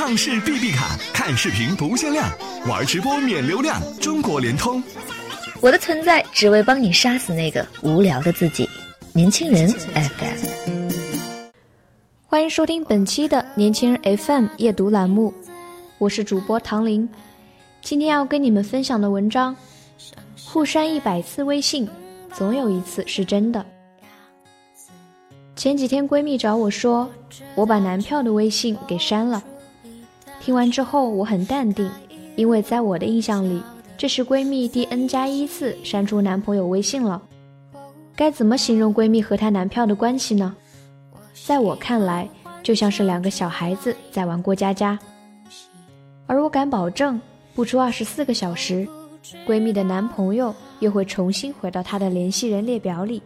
畅视 B B 卡，看视频不限量，玩直播免流量，中国联通。我的存在只为帮你杀死那个无聊的自己。年轻人 FM，欢迎收听本期的年轻人 FM 夜读栏目，我是主播唐林。今天要跟你们分享的文章：互删一百次微信，总有一次是真的。前几天闺蜜找我说，我把男票的微信给删了。听完之后，我很淡定，因为在我的印象里，这是闺蜜第 n 加一次删除男朋友微信了。该怎么形容闺蜜和她男票的关系呢？在我看来，就像是两个小孩子在玩过家家。而我敢保证，不出二十四个小时，闺蜜的男朋友又会重新回到她的联系人列表里。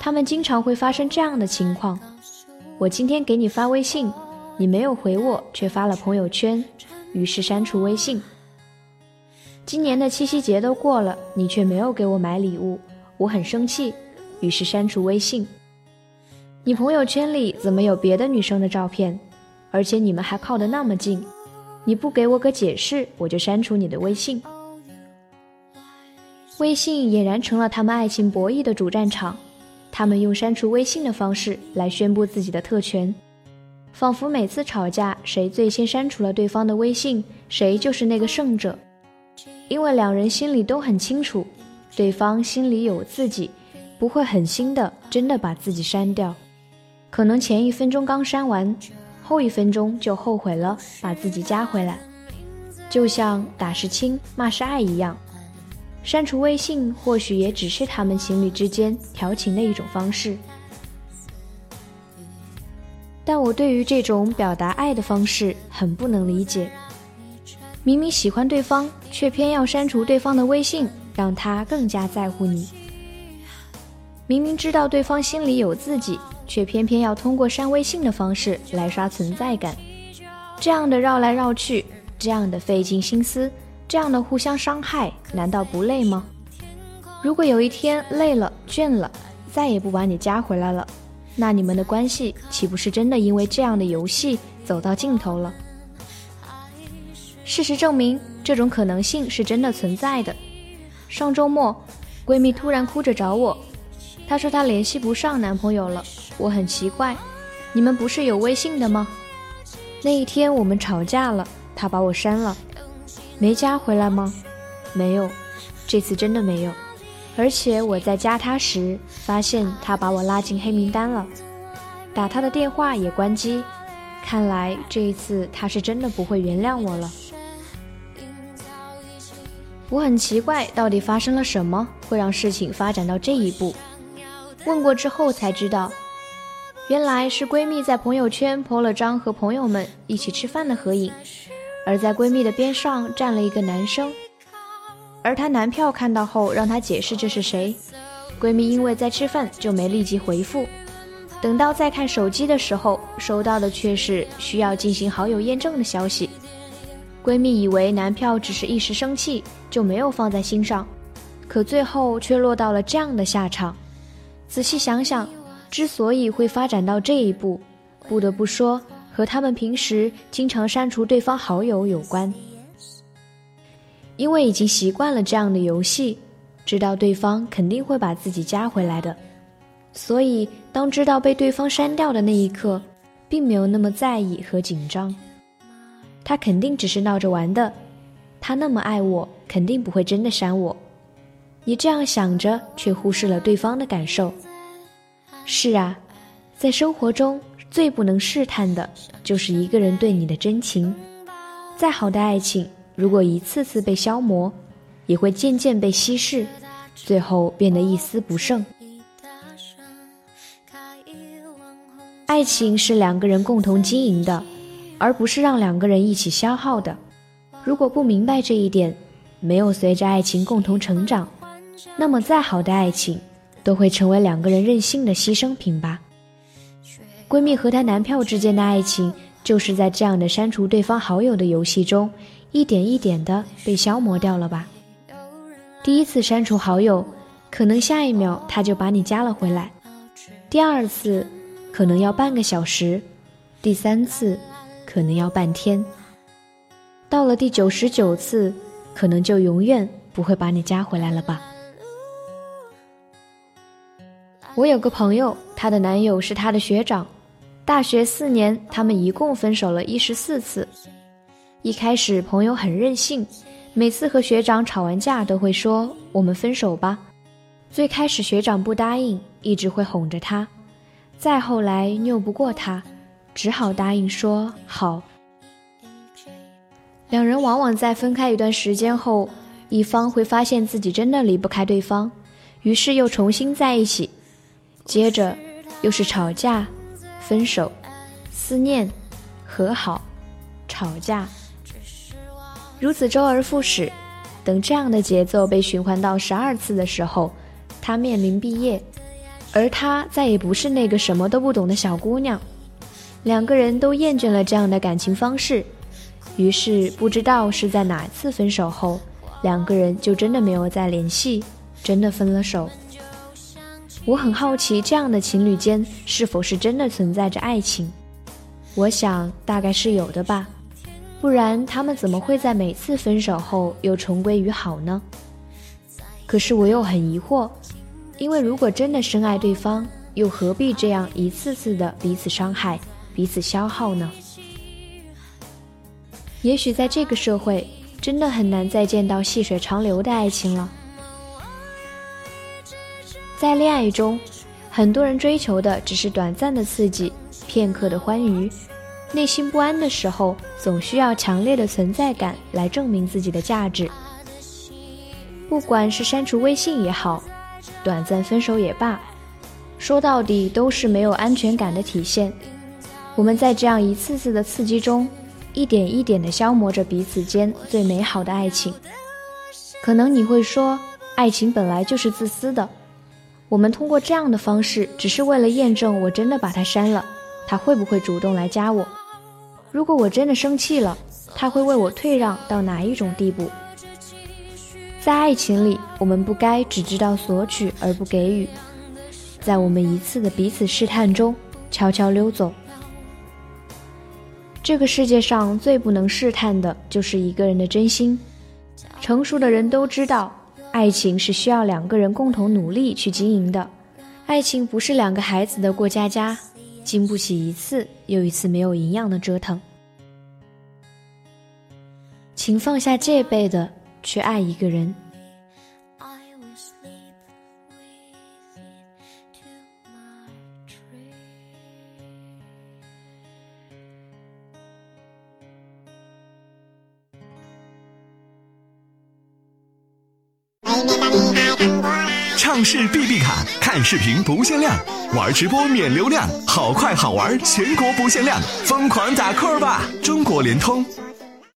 他们经常会发生这样的情况：我今天给你发微信，你没有回我，却发了朋友圈，于是删除微信。今年的七夕节都过了，你却没有给我买礼物，我很生气，于是删除微信。你朋友圈里怎么有别的女生的照片？而且你们还靠得那么近，你不给我个解释，我就删除你的微信。微信俨然成了他们爱情博弈的主战场。他们用删除微信的方式来宣布自己的特权，仿佛每次吵架，谁最先删除了对方的微信，谁就是那个胜者。因为两人心里都很清楚，对方心里有自己，不会狠心的真的把自己删掉。可能前一分钟刚删完，后一分钟就后悔了，把自己加回来。就像打是亲，骂是爱一样。删除微信，或许也只是他们情侣之间调情的一种方式。但我对于这种表达爱的方式很不能理解。明明喜欢对方，却偏要删除对方的微信，让他更加在乎你。明明知道对方心里有自己，却偏偏要通过删微信的方式来刷存在感。这样的绕来绕去，这样的费尽心思。这样的互相伤害，难道不累吗？如果有一天累了、倦了，再也不把你加回来了，那你们的关系岂不是真的因为这样的游戏走到尽头了？事实证明，这种可能性是真的存在的。上周末，闺蜜突然哭着找我，她说她联系不上男朋友了。我很奇怪，你们不是有微信的吗？那一天我们吵架了，她把我删了。没加回来吗？没有，这次真的没有。而且我在加他时，发现他把我拉进黑名单了，打他的电话也关机。看来这一次他是真的不会原谅我了。我很奇怪，到底发生了什么，会让事情发展到这一步？问过之后才知道，原来是闺蜜在朋友圈 po 了张和朋友们一起吃饭的合影。而在闺蜜的边上站了一个男生，而她男票看到后让她解释这是谁，闺蜜因为在吃饭就没立即回复，等到再看手机的时候，收到的却是需要进行好友验证的消息。闺蜜以为男票只是一时生气，就没有放在心上，可最后却落到了这样的下场。仔细想想，之所以会发展到这一步，不得不说。和他们平时经常删除对方好友有关，因为已经习惯了这样的游戏，知道对方肯定会把自己加回来的，所以当知道被对方删掉的那一刻，并没有那么在意和紧张。他肯定只是闹着玩的，他那么爱我，肯定不会真的删我。你这样想着，却忽视了对方的感受。是啊，在生活中。最不能试探的，就是一个人对你的真情。再好的爱情，如果一次次被消磨，也会渐渐被稀释，最后变得一丝不剩。爱情是两个人共同经营的，而不是让两个人一起消耗的。如果不明白这一点，没有随着爱情共同成长，那么再好的爱情，都会成为两个人任性的牺牲品吧。闺蜜和她男票之间的爱情，就是在这样的删除对方好友的游戏中，一点一点的被消磨掉了吧。第一次删除好友，可能下一秒他就把你加了回来；第二次，可能要半个小时；第三次，可能要半天。到了第九十九次，可能就永远不会把你加回来了吧。我有个朋友，她的男友是她的学长，大学四年，他们一共分手了一十四次。一开始，朋友很任性，每次和学长吵完架都会说：“我们分手吧。”最开始学长不答应，一直会哄着他，再后来拗不过他，只好答应说好。两人往往在分开一段时间后，一方会发现自己真的离不开对方，于是又重新在一起。接着，又是吵架、分手、思念、和好、吵架，如此周而复始。等这样的节奏被循环到十二次的时候，他面临毕业，而他再也不是那个什么都不懂的小姑娘。两个人都厌倦了这样的感情方式，于是不知道是在哪次分手后，两个人就真的没有再联系，真的分了手。我很好奇，这样的情侣间是否是真的存在着爱情？我想大概是有的吧，不然他们怎么会在每次分手后又重归于好呢？可是我又很疑惑，因为如果真的深爱对方，又何必这样一次次的彼此伤害、彼此消耗呢？也许在这个社会，真的很难再见到细水长流的爱情了。在恋爱中，很多人追求的只是短暂的刺激、片刻的欢愉，内心不安的时候，总需要强烈的存在感来证明自己的价值。不管是删除微信也好，短暂分手也罢，说到底都是没有安全感的体现。我们在这样一次次的刺激中，一点一点地消磨着彼此间最美好的爱情。可能你会说，爱情本来就是自私的。我们通过这样的方式，只是为了验证我真的把他删了，他会不会主动来加我？如果我真的生气了，他会为我退让到哪一种地步？在爱情里，我们不该只知道索取而不给予，在我们一次的彼此试探中悄悄溜走。这个世界上最不能试探的就是一个人的真心，成熟的人都知道。爱情是需要两个人共同努力去经营的，爱情不是两个孩子的过家家，经不起一次又一次没有营养的折腾。请放下戒备的去爱一个人。上市必必卡，看视频不限量，玩直播免流量，好快好玩，全国不限量，疯狂打 call 吧！中国联通。